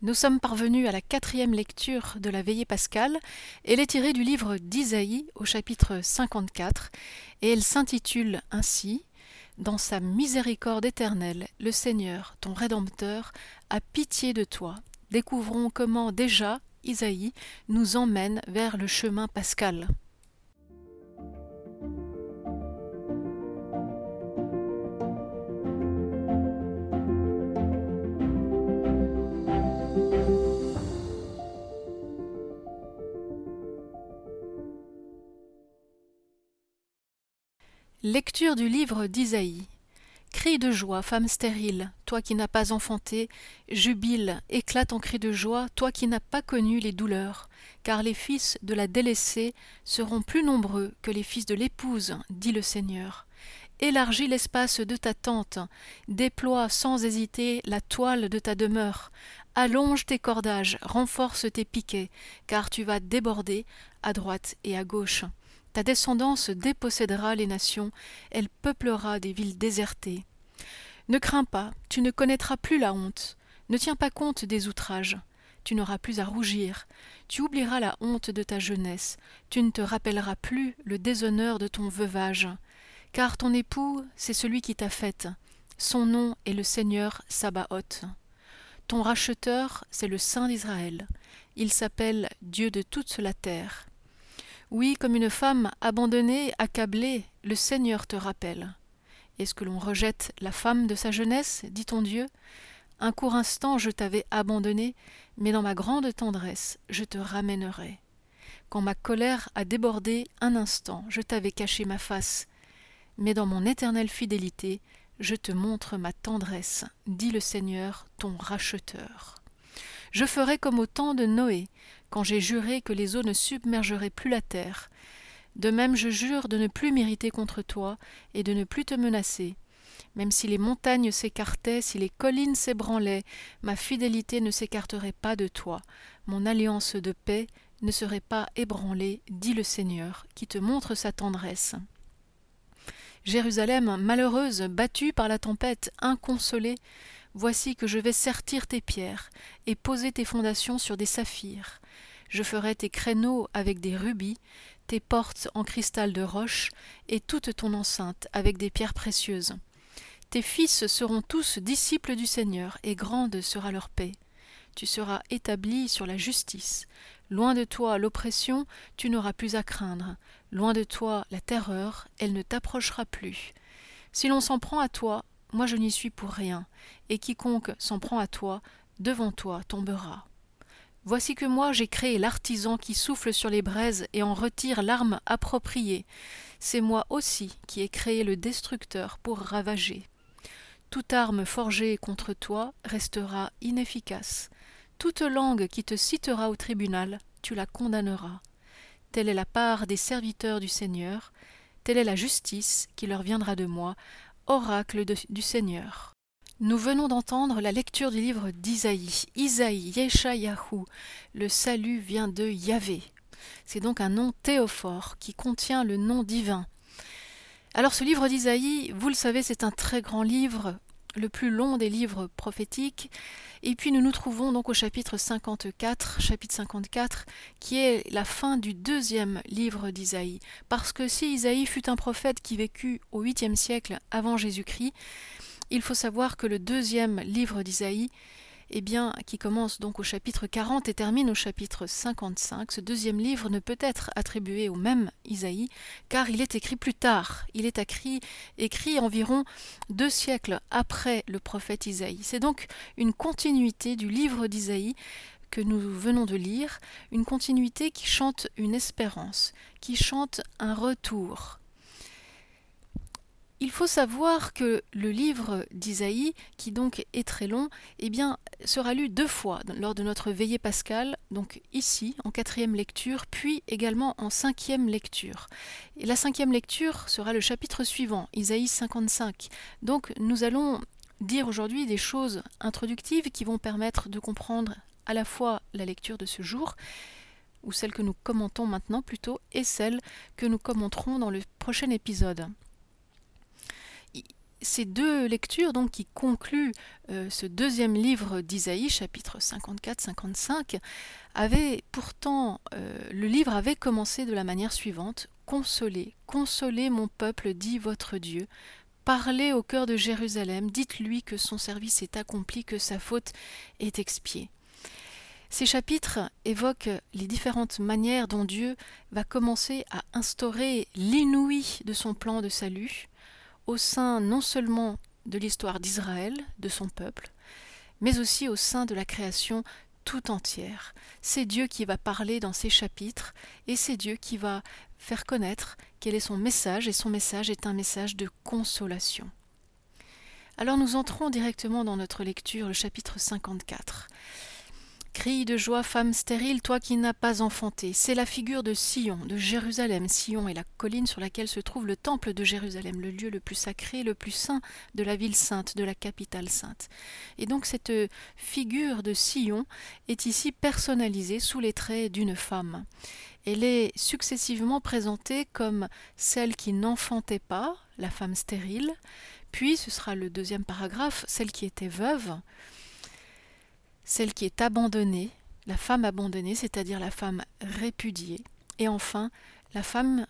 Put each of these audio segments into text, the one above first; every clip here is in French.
Nous sommes parvenus à la quatrième lecture de la veillée pascale. Elle est tirée du livre d'Isaïe au chapitre 54 et elle s'intitule ainsi Dans sa miséricorde éternelle, le Seigneur, ton Rédempteur, a pitié de toi. Découvrons comment déjà Isaïe nous emmène vers le chemin pascal. Lecture du livre d'Isaïe. Crie de joie, femme stérile, toi qui n'as pas enfanté, jubile, éclate en cri de joie, toi qui n'as pas connu les douleurs, car les fils de la délaissée seront plus nombreux que les fils de l'épouse, dit le Seigneur. Élargis l'espace de ta tente, déploie sans hésiter la toile de ta demeure, allonge tes cordages, renforce tes piquets, car tu vas déborder à droite et à gauche. Ta descendance dépossédera les nations, elle peuplera des villes désertées. Ne crains pas, tu ne connaîtras plus la honte. Ne tiens pas compte des outrages. Tu n'auras plus à rougir. Tu oublieras la honte de ta jeunesse. Tu ne te rappelleras plus le déshonneur de ton veuvage. Car ton époux, c'est celui qui t'a faite. Son nom est le Seigneur Sabaoth. Ton racheteur, c'est le Saint d'Israël. Il s'appelle Dieu de toute la terre. Oui, comme une femme abandonnée, accablée, le Seigneur te rappelle. Est-ce que l'on rejette la femme de sa jeunesse, dit ton Dieu? Un court instant je t'avais abandonné, mais dans ma grande tendresse je te ramènerai. Quand ma colère a débordé un instant, je t'avais caché ma face, mais dans mon éternelle fidélité, je te montre ma tendresse, dit le Seigneur, ton racheteur. Je ferai comme au temps de Noé, quand j'ai juré que les eaux ne submergeraient plus la terre. De même je jure de ne plus m'irriter contre toi et de ne plus te menacer. Même si les montagnes s'écartaient, si les collines s'ébranlaient, ma fidélité ne s'écarterait pas de toi, mon alliance de paix ne serait pas ébranlée, dit le Seigneur, qui te montre sa tendresse. Jérusalem, malheureuse, battue par la tempête, inconsolée, Voici que je vais sertir tes pierres et poser tes fondations sur des saphirs. Je ferai tes créneaux avec des rubis, tes portes en cristal de roche, et toute ton enceinte avec des pierres précieuses. Tes fils seront tous disciples du Seigneur, et grande sera leur paix. Tu seras établi sur la justice. Loin de toi l'oppression, tu n'auras plus à craindre. Loin de toi la terreur, elle ne t'approchera plus. Si l'on s'en prend à toi, moi je n'y suis pour rien, et quiconque s'en prend à toi, devant toi tombera. Voici que moi j'ai créé l'artisan qui souffle sur les braises et en retire l'arme appropriée. C'est moi aussi qui ai créé le destructeur pour ravager. Toute arme forgée contre toi restera inefficace. Toute langue qui te citera au tribunal, tu la condamneras. Telle est la part des serviteurs du Seigneur, telle est la justice qui leur viendra de moi, oracle du Seigneur. Nous venons d'entendre la lecture du livre d'Isaïe. Isaïe, Yeshayahu, le salut vient de Yahvé. C'est donc un nom théophore qui contient le nom divin. Alors ce livre d'Isaïe, vous le savez, c'est un très grand livre le plus long des livres prophétiques. Et puis nous nous trouvons donc au chapitre 54, chapitre 54, qui est la fin du deuxième livre d'Isaïe. Parce que si Isaïe fut un prophète qui vécut au 8e siècle avant Jésus-Christ, il faut savoir que le deuxième livre d'Isaïe eh bien, qui commence donc au chapitre 40 et termine au chapitre 55. Ce deuxième livre ne peut être attribué au même Isaïe, car il est écrit plus tard. Il est écrit, écrit environ deux siècles après le prophète Isaïe. C'est donc une continuité du livre d'Isaïe que nous venons de lire, une continuité qui chante une espérance, qui chante un retour, il faut savoir que le livre d'Isaïe, qui donc est très long, eh sera lu deux fois lors de notre veillée pascale, donc ici, en quatrième lecture, puis également en cinquième lecture. Et la cinquième lecture sera le chapitre suivant, Isaïe 55. Donc nous allons dire aujourd'hui des choses introductives qui vont permettre de comprendre à la fois la lecture de ce jour, ou celle que nous commentons maintenant plutôt, et celle que nous commenterons dans le prochain épisode ces deux lectures donc qui concluent euh, ce deuxième livre d'Isaïe, chapitre 54-55, avaient pourtant, euh, le livre avait commencé de la manière suivante Consolez, consolez mon peuple, dit votre Dieu. Parlez au cœur de Jérusalem, dites-lui que son service est accompli, que sa faute est expiée. Ces chapitres évoquent les différentes manières dont Dieu va commencer à instaurer l'inouï de son plan de salut, au sein non seulement de l'histoire d'Israël, de son peuple, mais aussi au sein de la création tout entière. C'est Dieu qui va parler dans ces chapitres et c'est Dieu qui va faire connaître quel est son message et son message est un message de consolation. Alors nous entrons directement dans notre lecture, le chapitre 54. Crie de joie, femme stérile, toi qui n'as pas enfanté. C'est la figure de Sion, de Jérusalem. Sion est la colline sur laquelle se trouve le temple de Jérusalem, le lieu le plus sacré, le plus saint de la ville sainte, de la capitale sainte. Et donc cette figure de Sion est ici personnalisée sous les traits d'une femme. Elle est successivement présentée comme celle qui n'enfantait pas, la femme stérile, puis ce sera le deuxième paragraphe, celle qui était veuve, celle qui est abandonnée, la femme abandonnée, c'est-à-dire la femme répudiée, et enfin la femme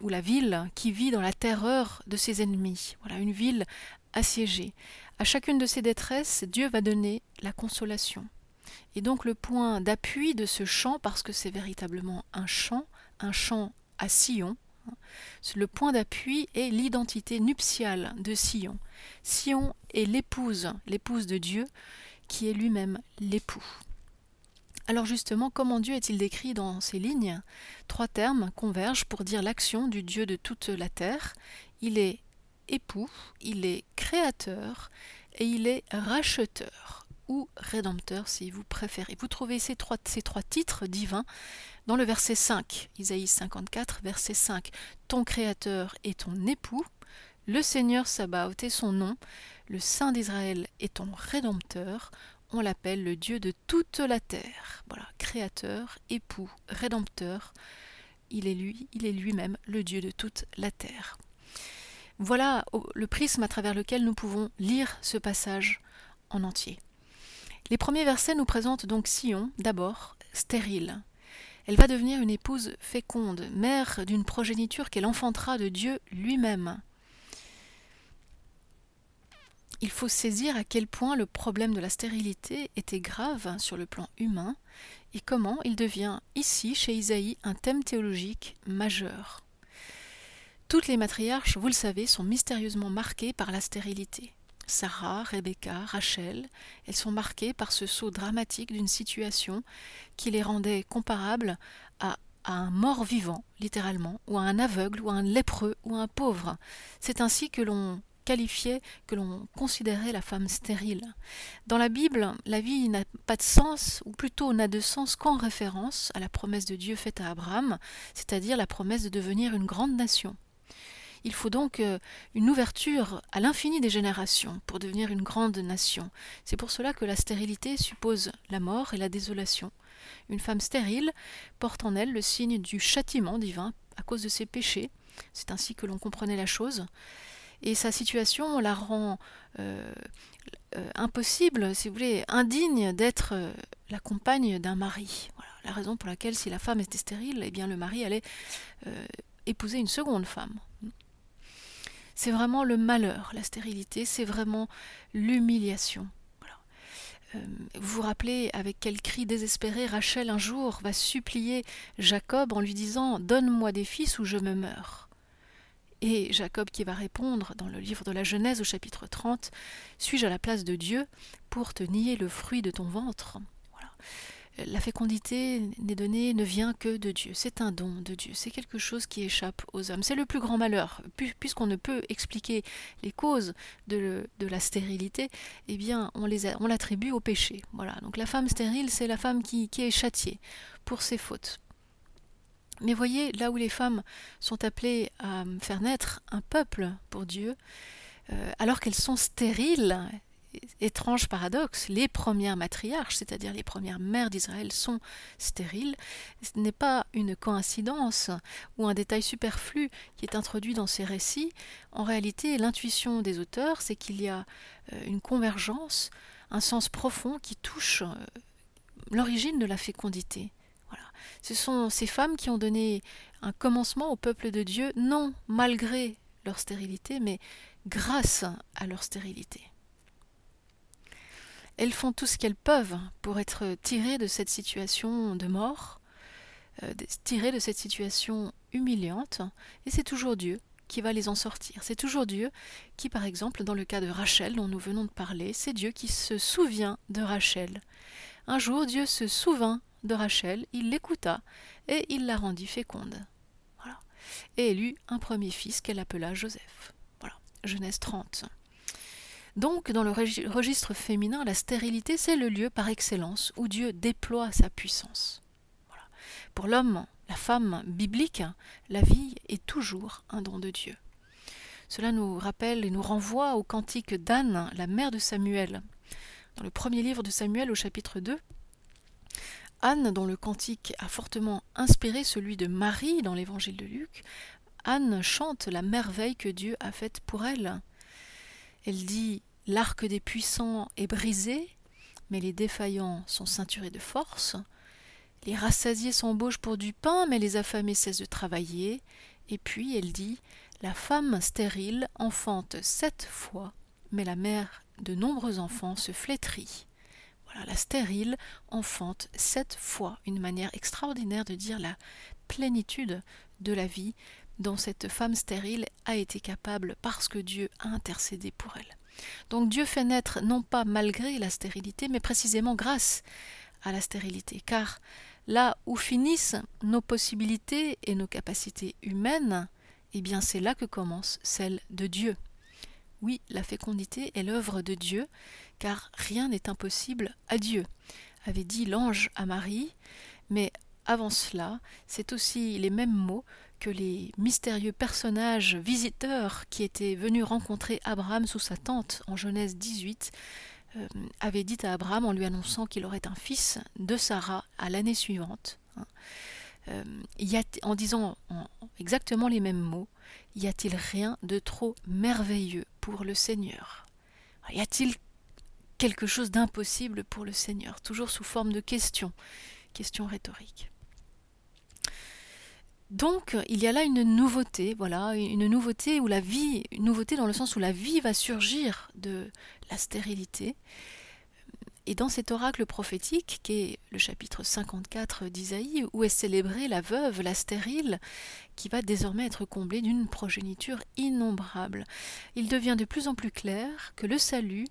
ou la ville qui vit dans la terreur de ses ennemis. Voilà, une ville assiégée. À chacune de ces détresses, Dieu va donner la consolation. Et donc le point d'appui de ce chant, parce que c'est véritablement un chant, un chant à Sion, hein, le point d'appui est l'identité nuptiale de Sion. Sion est l'épouse, l'épouse de Dieu, qui est lui-même l'époux. Alors justement, comment Dieu est-il décrit dans ces lignes? Trois termes convergent pour dire l'action du Dieu de toute la terre. Il est époux, il est créateur et il est racheteur ou rédempteur si vous préférez. Vous trouvez ces trois, titres divins dans le verset 5, Isaïe 54, verset 5. Ton créateur est ton époux, le Seigneur Sabaoth est son nom, le Saint d'Israël est ton rédempteur, on l'appelle le Dieu de toute la terre. Voilà, créateur, époux, rédempteur, il est lui, il est lui-même le Dieu de toute la terre. Voilà le prisme à travers lequel nous pouvons lire ce passage en entier. Les premiers versets nous présentent donc Sion, d'abord, stérile. Elle va devenir une épouse féconde, mère d'une progéniture qu'elle enfantera de Dieu lui-même il faut saisir à quel point le problème de la stérilité était grave sur le plan humain et comment il devient ici, chez Isaïe, un thème théologique majeur. Toutes les matriarches, vous le savez, sont mystérieusement marquées par la stérilité. Sarah, Rebecca, Rachel, elles sont marquées par ce saut dramatique d'une situation qui les rendait comparables à, un mort vivant, littéralement, ou à un aveugle, ou à un lépreux, ou à un pauvre. C'est ainsi que l'on qualifiait, que l'on considérait la femme stérile. Dans la Bible, la vie n'a pas de sens, ou plutôt n'a de sens qu'en référence à la promesse de Dieu faite à Abraham, c'est-à-dire la promesse de devenir une grande nation. Il faut donc euh, une ouverture à l'infini des générations pour devenir une grande nation. C'est pour cela que la stérilité suppose la mort et la désolation. Une femme stérile porte en elle le signe du châtiment divin à cause de ses péchés. C'est ainsi que l'on comprenait la chose et sa situation la rend euh, euh, impossible, si vous voulez, indigne d'être euh, la compagne d'un mari. Voilà la raison pour laquelle si la femme était stérile, eh bien le mari allait épouser une seconde femme. C'est vraiment le malheur, la stérilité, c'est vraiment l'humiliation. Vous vous rappelez avec quel cri désespéré Rachel un jour va supplier Jacob en lui disant Donne-moi des fils ou je me meurs. Et Jacob qui va répondre dans le livre de la Genèse au chapitre 30, Suis-je à la place de Dieu pour te nier le fruit de ton ventre? Voilà. La fécondité n'est donnée, ne vient que de Dieu. C'est un don de Dieu. C'est quelque chose qui échappe aux hommes. C'est le plus grand malheur. Puisqu'on ne peut expliquer les causes de, la stérilité, eh bien, on l'attribue au péché. Voilà. Donc la femme stérile, c'est la femme qui, qui est châtiée pour ses fautes. Mais voyez, là où les femmes sont appelées à faire naître un peuple pour Dieu, euh, alors qu'elles sont stériles, étrange paradoxe, les premières matriarches, c'est-à-dire les premières mères d'Israël, sont stériles. Ce n'est pas une coïncidence ou un détail superflu qui est introduit dans ces récits. En réalité, l'intuition des auteurs, c'est qu'il y a euh, une convergence, un sens profond qui touche euh, l'origine de la fécondité. Ce sont ces femmes qui ont donné un commencement au peuple de Dieu, non malgré leur stérilité, mais grâce à leur stérilité. Elles font tout ce qu'elles peuvent pour être tirées de cette situation de mort, euh, tirées de cette situation humiliante, et c'est toujours Dieu qui va les en sortir. C'est toujours Dieu qui, par exemple, dans le cas de Rachel dont nous venons de parler, c'est Dieu qui se souvient de Rachel. Un jour, Dieu se souvint de Rachel, il l'écouta, et il la rendit féconde. Voilà. Et elle eut un premier fils qu'elle appela Joseph. Genèse 30. Donc, dans le registre féminin, la stérilité, c'est le lieu par excellence où Dieu déploie sa puissance. Pour l'homme, la femme biblique, la vie est toujours un don de Dieu. Cela nous rappelle et nous renvoie au cantique d'Anne, la mère de Samuel. Dans le premier livre de Samuel au chapitre 2, Anne, dont le cantique a fortement inspiré celui de Marie dans l'évangile de Luc, Anne chante la merveille que Dieu a faite pour elle. Elle dit L'arc des puissants est brisé, mais les défaillants sont ceinturés de force. Les rassasiés s'embauchent pour du pain, mais les affamés cessent de travailler. Et puis elle dit La femme stérile enfante sept fois, mais la mère de nombreux enfants se flétrit. La stérile enfante sept fois, une manière extraordinaire de dire la plénitude de la vie dont cette femme stérile a été capable parce que Dieu a intercédé pour elle. Donc Dieu fait naître non pas malgré la stérilité, mais précisément grâce à la stérilité, car là où finissent nos possibilités et nos capacités humaines, eh bien c'est là que commence celle de Dieu. Oui, la fécondité est l'œuvre de Dieu, car rien n'est impossible à Dieu, avait dit l'ange à Marie, mais avant cela, c'est aussi les mêmes mots que les mystérieux personnages visiteurs qui étaient venus rencontrer Abraham sous sa tente en Genèse 18 euh, avaient dit à Abraham en lui annonçant qu'il aurait un fils de Sarah à l'année suivante. Hein. Euh, en disant exactement les mêmes mots, y a-t-il rien de trop merveilleux pour le Seigneur? Y a-t-il quelque chose d'impossible pour le Seigneur Toujours sous forme de question, question rhétorique. Donc il y a là une nouveauté, voilà, une nouveauté où la vie, une nouveauté dans le sens où la vie va surgir de la stérilité. Et dans cet oracle prophétique, qui est le chapitre 54 d'Isaïe, où est célébrée la veuve, la stérile, qui va désormais être comblée d'une progéniture innombrable, il devient de plus en plus clair que le salut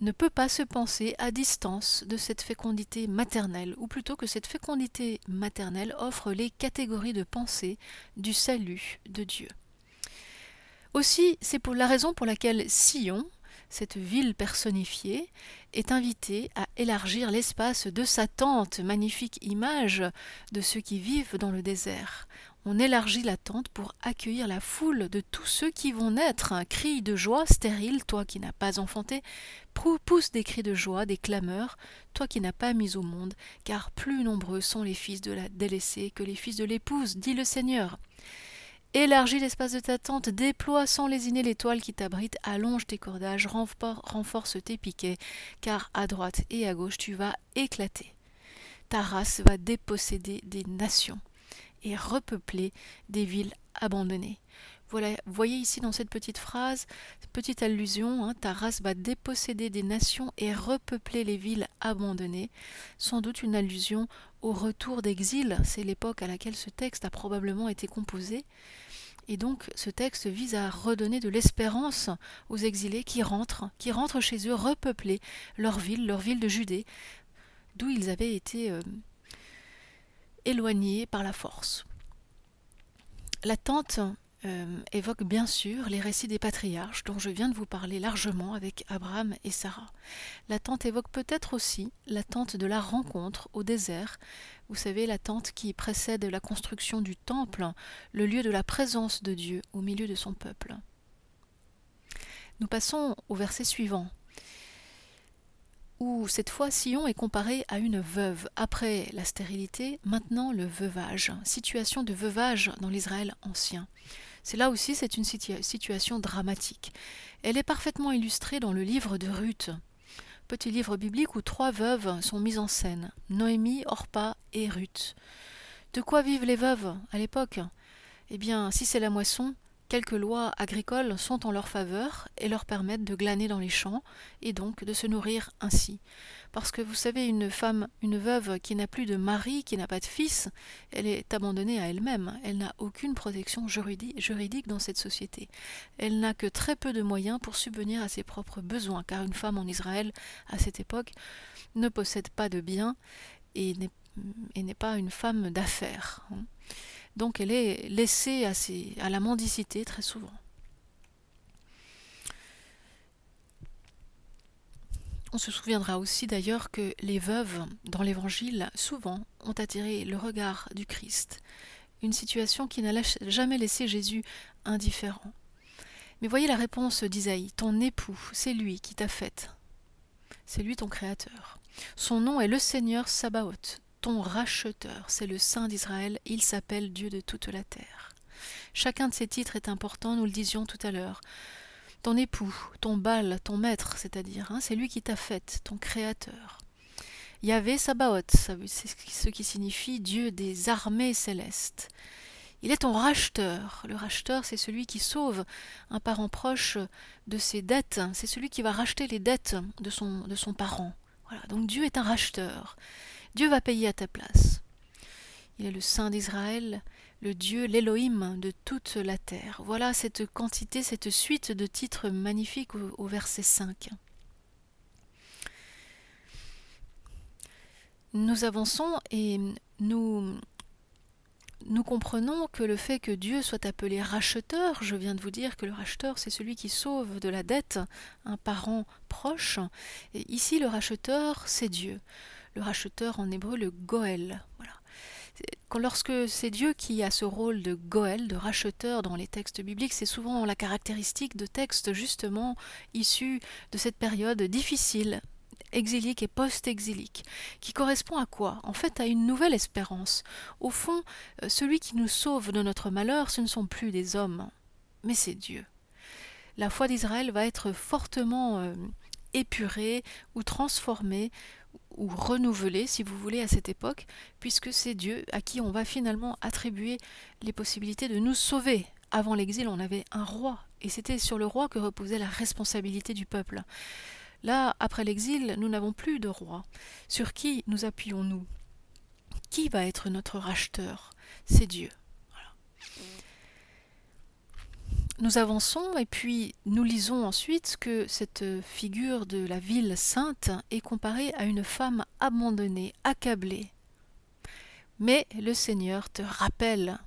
ne peut pas se penser à distance de cette fécondité maternelle, ou plutôt que cette fécondité maternelle offre les catégories de pensée du salut de Dieu. Aussi, c'est pour la raison pour laquelle Sion, cette ville personnifiée, est invitée à élargir l'espace de sa tente, magnifique image de ceux qui vivent dans le désert on élargit la tente pour accueillir la foule de tous ceux qui vont naître. Un cri de joie stérile, toi qui n'as pas enfanté, pousse des cris de joie, des clameurs, toi qui n'as pas mis au monde, car plus nombreux sont les fils de la délaissée que les fils de l'épouse, dit le Seigneur. Élargis l'espace de ta tente, déploie sans lésiner l'étoile qui t'abrite, allonge tes cordages, renforce tes piquets, car à droite et à gauche tu vas éclater. Ta race va déposséder des nations et repeupler des villes abandonnées. Voilà, voyez ici dans cette petite phrase, petite allusion, hein, ta race va déposséder des nations et repeupler les villes abandonnées, sans doute une allusion au retour d'exil, c'est l'époque à laquelle ce texte a probablement été composé, et donc ce texte vise à redonner de l'espérance aux exilés qui rentrent, qui rentrent chez eux, repeupler leur ville, leur ville de Judée, d'où ils avaient été euh, éloignés par la force. L'attente euh, évoque bien sûr les récits des patriarches dont je viens de vous parler largement avec Abraham et Sarah. L'attente évoque peut-être aussi l'attente de la rencontre au désert, vous savez, l'attente qui précède la construction du temple, le lieu de la présence de Dieu au milieu de son peuple. Nous passons au verset suivant. Où cette fois Sion est comparée à une veuve. Après la stérilité, maintenant le veuvage, situation de veuvage dans l'Israël ancien. C'est là aussi c'est une situation dramatique. Elle est parfaitement illustrée dans le livre de Ruth, petit livre biblique où trois veuves sont mises en scène, Noémie, Orpa et Ruth. De quoi vivent les veuves à l'époque? Eh bien, si c'est la moisson, quelques lois agricoles sont en leur faveur et leur permettent de glaner dans les champs et donc de se nourrir ainsi. Parce que vous savez, une femme, une veuve qui n'a plus de mari, qui n'a pas de fils, elle est abandonnée à elle-même. Elle n'a aucune protection juridique dans cette société. Elle n'a que très peu de moyens pour subvenir à ses propres besoins, car une femme en Israël, à cette époque, ne possède pas de biens et n'est pas une femme d'affaires. Donc elle est laissée à, à la mendicité très souvent. On se souviendra aussi d'ailleurs que les veuves, dans l'Évangile, souvent ont attiré le regard du Christ, une situation qui n'a jamais laissé Jésus indifférent. Mais voyez la réponse d'Isaïe, ton époux, c'est lui qui t'a faite, c'est lui ton créateur. Son nom est le Seigneur Sabaoth, ton racheteur, c'est le Saint d'Israël, il s'appelle Dieu de toute la terre. Chacun de ces titres est important, nous le disions tout à l'heure. Ton époux, ton bal, ton maître, c'est-à-dire, hein, c'est lui qui t'a faite, ton créateur. Yahvé Sabaoth, c'est ce qui signifie Dieu des armées célestes. Il est ton racheteur. Le racheteur, c'est celui qui sauve un parent proche de ses dettes. C'est celui qui va racheter les dettes de son, de son parent. Voilà. Donc Dieu est un racheteur. Dieu va payer à ta place. Il est le Saint d'Israël, le Dieu, l'Élohim de toute la terre. Voilà cette quantité, cette suite de titres magnifiques au, verset 5. Nous avançons et nous, nous comprenons que le fait que Dieu soit appelé racheteur, je viens de vous dire que le racheteur c'est celui qui sauve de la dette un parent proche, et ici le racheteur c'est Dieu le racheteur en hébreu, le Goël. Lorsque c'est Dieu qui a ce rôle de Goël, de racheteur dans les textes bibliques, c'est souvent la caractéristique de textes justement issus de cette période difficile, exilique et post-exilique, qui correspond à quoi? En fait, à une nouvelle espérance. Au fond, euh, celui qui nous sauve de notre malheur, ce ne sont plus des hommes, mais c'est Dieu. La foi d'Israël va être fortement euh, épurée ou transformée ou renouvelé, si vous voulez, à cette époque, puisque c'est Dieu à qui on va finalement attribuer les possibilités de nous sauver. Avant l'exil, on avait un roi, et c'était sur le roi que reposait la responsabilité du peuple. Là, après l'exil, nous n'avons plus de roi. Sur qui nous appuyons-nous? Qui va être notre racheteur? C'est Dieu. Nous avançons et puis nous lisons ensuite que cette figure de la ville sainte est comparée à une femme abandonnée, accablée. Mais le Seigneur te rappelle.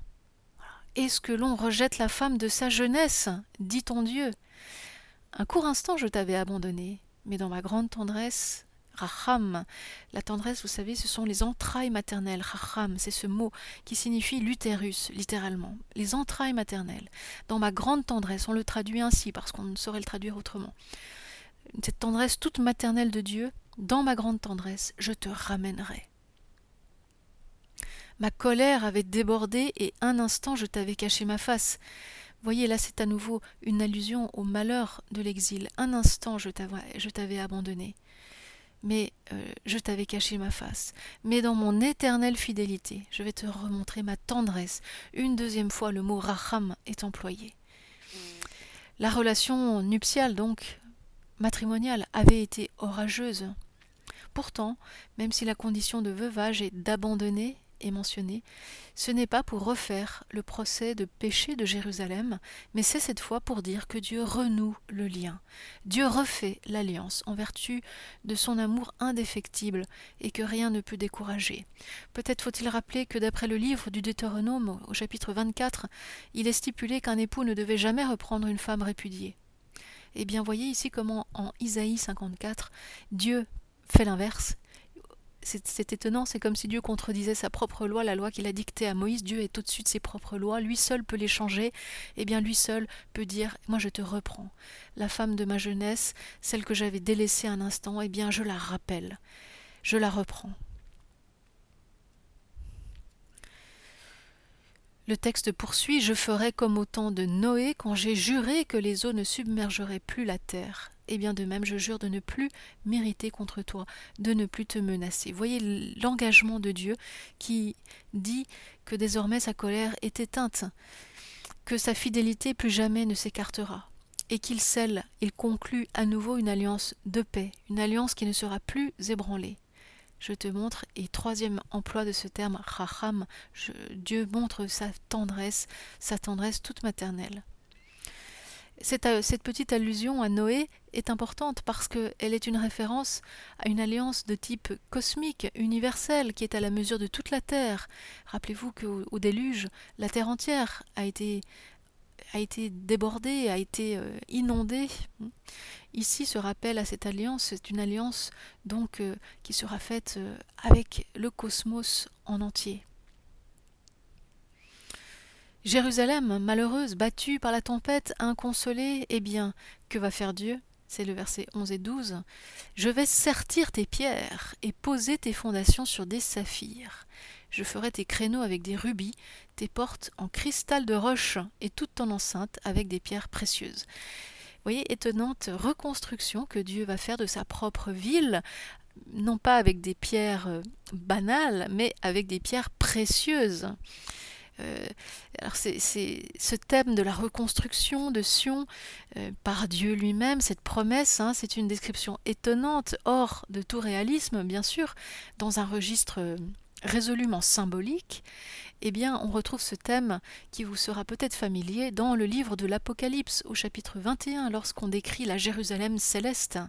Est-ce que l'on rejette la femme de sa jeunesse dit ton Dieu? Un court instant je t'avais abandonné, mais dans ma grande tendresse, La tendresse, vous savez, ce sont les entrailles maternelles. Racham, c'est ce mot qui signifie l'utérus, littéralement. Les entrailles maternelles. Dans ma grande tendresse, on le traduit ainsi parce qu'on ne saurait le traduire autrement. Cette tendresse toute maternelle de Dieu, dans ma grande tendresse, je te ramènerai. Ma colère avait débordé et un instant je t'avais caché ma face. Voyez, là c'est à nouveau une allusion au malheur de l'exil. Un instant je t'avais abandonné mais euh, je t'avais caché ma face. Mais dans mon éternelle fidélité, je vais te remontrer ma tendresse. Une deuxième fois, le mot racham est employé. La relation nuptiale, donc, matrimoniale, avait été orageuse. Pourtant, même si la condition de veuvage est d'abandonner est mentionné, ce n'est pas pour refaire le procès de péché de Jérusalem, mais c'est cette fois pour dire que Dieu renoue le lien. Dieu refait l'alliance en vertu de son amour indéfectible et que rien ne peut décourager. Peut-être faut-il rappeler que d'après le livre du Deutéronome au chapitre 24, il est stipulé qu'un époux ne devait jamais reprendre une femme répudiée. Eh bien, voyez ici comment en Isaïe 54, Dieu fait l'inverse c'est étonnant, c'est comme si Dieu contredisait sa propre loi, la loi qu'il a dictée à Moïse. Dieu est au-dessus de ses propres lois, lui seul peut les changer, et eh bien lui seul peut dire Moi je te reprends. La femme de ma jeunesse, celle que j'avais délaissée un instant, eh bien je la rappelle, je la reprends. Le texte poursuit Je ferai comme au temps de Noé quand j'ai juré que les eaux ne submergeraient plus la terre. Et bien de même, je jure de ne plus m'irriter contre toi, de ne plus te menacer. Voyez l'engagement de Dieu qui dit que désormais sa colère est éteinte, que sa fidélité plus jamais ne s'écartera, et qu'il scelle, il conclut à nouveau une alliance de paix, une alliance qui ne sera plus ébranlée je te montre, et troisième emploi de ce terme, racham, Dieu montre sa tendresse, sa tendresse toute maternelle. Cette, euh, cette, petite allusion à Noé est importante parce qu'elle est une référence à une alliance de type cosmique, universelle, qui est à la mesure de toute la Terre. Rappelez-vous qu'au déluge, la Terre entière a été a été débordé, a été euh, inondé. Ici se rappelle à cette alliance, c'est une alliance donc euh, qui sera faite avec le cosmos en entier. Jérusalem, malheureuse, battue par la tempête, inconsolée, eh bien, que va faire Dieu? C'est le verset 11 et 12. Je vais sertir tes pierres et poser tes fondations sur des saphirs. Je ferai tes créneaux avec des rubis, tes portes en cristal de roche et toute ton enceinte avec des pierres précieuses. Voyez, étonnante reconstruction que Dieu va faire de sa propre ville, non pas avec des pierres euh, banales, mais avec des pierres précieuses. Euh, alors c'est ce thème de la reconstruction de Sion euh, par Dieu lui-même, cette promesse, hein, c'est une description étonnante, hors de tout réalisme, bien sûr, dans un registre résolument symbolique, eh bien, on retrouve ce thème qui vous sera peut-être familier dans le livre de l'Apocalypse au chapitre 21 lorsqu'on décrit la Jérusalem céleste.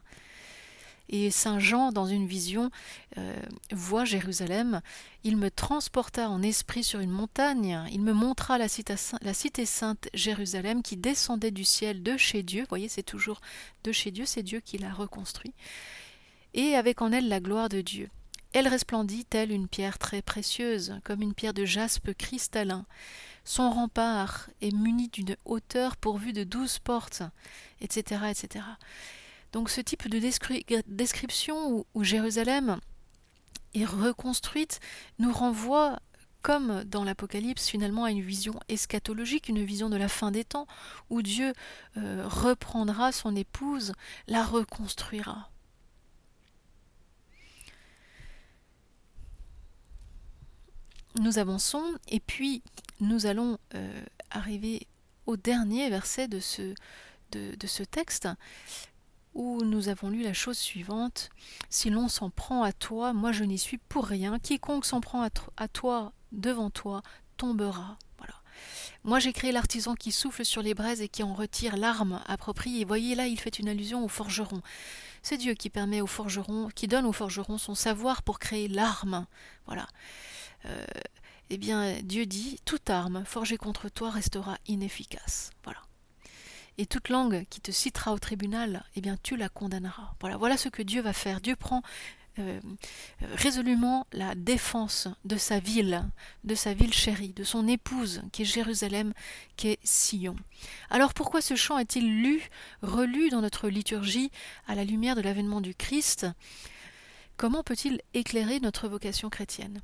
Et Saint Jean, dans une vision, euh, voit Jérusalem. Il me transporta en esprit sur une montagne. Il me montra la cité, sainte Jérusalem qui descendait du ciel de chez Dieu. Vous voyez, c'est toujours de chez Dieu, c'est Dieu qui l'a reconstruit. Et avec en elle la gloire de Dieu. Elle resplendit telle une pierre très précieuse, comme une pierre de jaspe cristallin. Son rempart est muni d'une hauteur pourvue de douze portes, etc., etc. Donc ce type de description où, Jérusalem est reconstruite nous renvoie comme dans l'Apocalypse, finalement, à une vision eschatologique, une vision de la fin des temps, où Dieu euh, reprendra son épouse, la reconstruira. nous avançons et puis nous allons euh, arriver au dernier verset de ce, de, ce texte où nous avons lu la chose suivante Si l'on s'en prend à toi, moi je n'y suis pour rien. Quiconque s'en prend à, toi devant toi tombera. Moi j'ai créé l'artisan qui souffle sur les braises et qui en retire l'arme appropriée. Voyez là, il fait une allusion au forgeron. C'est Dieu qui permet au forgeron, qui donne au forgeron son savoir pour créer l'arme. Voilà. Euh, eh bien Dieu dit toute arme forgée contre toi restera inefficace. Voilà. Et toute langue qui te citera au tribunal, eh bien tu la condamneras. Voilà, voilà ce que Dieu va faire. Dieu prend euh, résolument la défense de sa ville, de sa ville chérie, de son épouse, qui est Jérusalem, qui est Sion. Alors pourquoi ce chant est-il lu, relu dans notre liturgie à la lumière de l'avènement du Christ? Comment peut-il éclairer notre vocation chrétienne?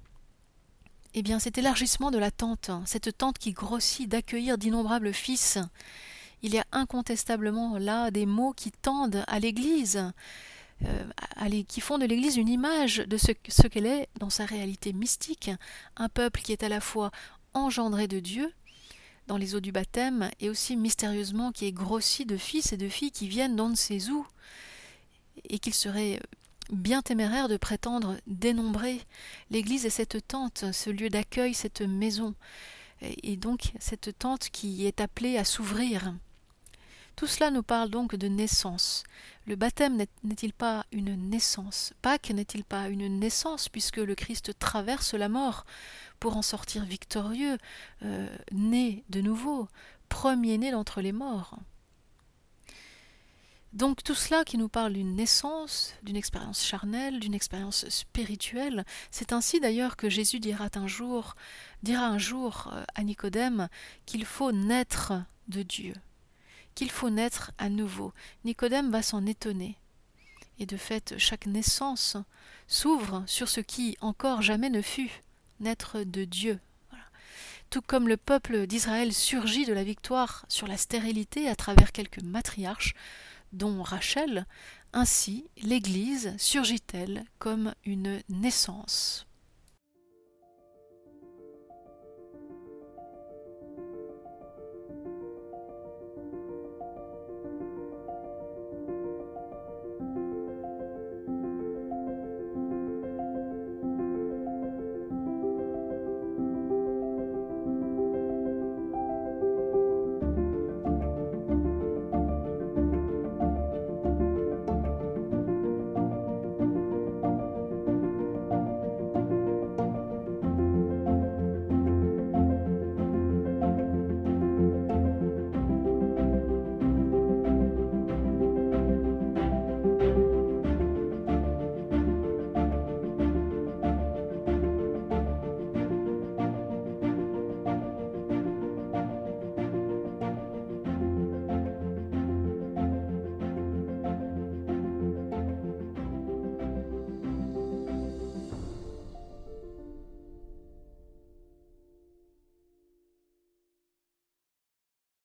Eh bien, cet élargissement de la tente, cette tente qui grossit d'accueillir d'innombrables fils, il y a incontestablement là des mots qui tendent à l'Église, euh, qui font de l'Église une image de ce, qu'elle est dans sa réalité mystique, un peuple qui est à la fois engendré de Dieu, dans les eaux du baptême, et aussi mystérieusement qui est grossi de fils et de filles qui viennent dans ses eaux, et qu'il serait bien téméraire de prétendre dénombrer. L'Église est cette tente, ce lieu d'accueil, cette maison, et donc cette tente qui est appelée à s'ouvrir. Tout cela nous parle donc de naissance. Le baptême n'est-il pas une naissance? Pâques n'est-il pas une naissance puisque le Christ traverse la mort pour en sortir victorieux, euh, né de nouveau, premier-né d'entre les morts? Donc tout cela qui nous parle d'une naissance, d'une expérience charnelle, d'une expérience spirituelle, c'est ainsi d'ailleurs que Jésus dira un jour, dira un jour euh, à Nicodème qu'il faut naître de Dieu, qu'il faut naître à nouveau. Nicodème va s'en étonner. Et de fait, chaque naissance s'ouvre sur ce qui encore jamais ne fut, naître de Dieu. Tout comme le peuple d'Israël surgit de la victoire sur la stérilité à travers quelques matriarches, dont Rachel, ainsi l'Église surgit-elle comme une naissance.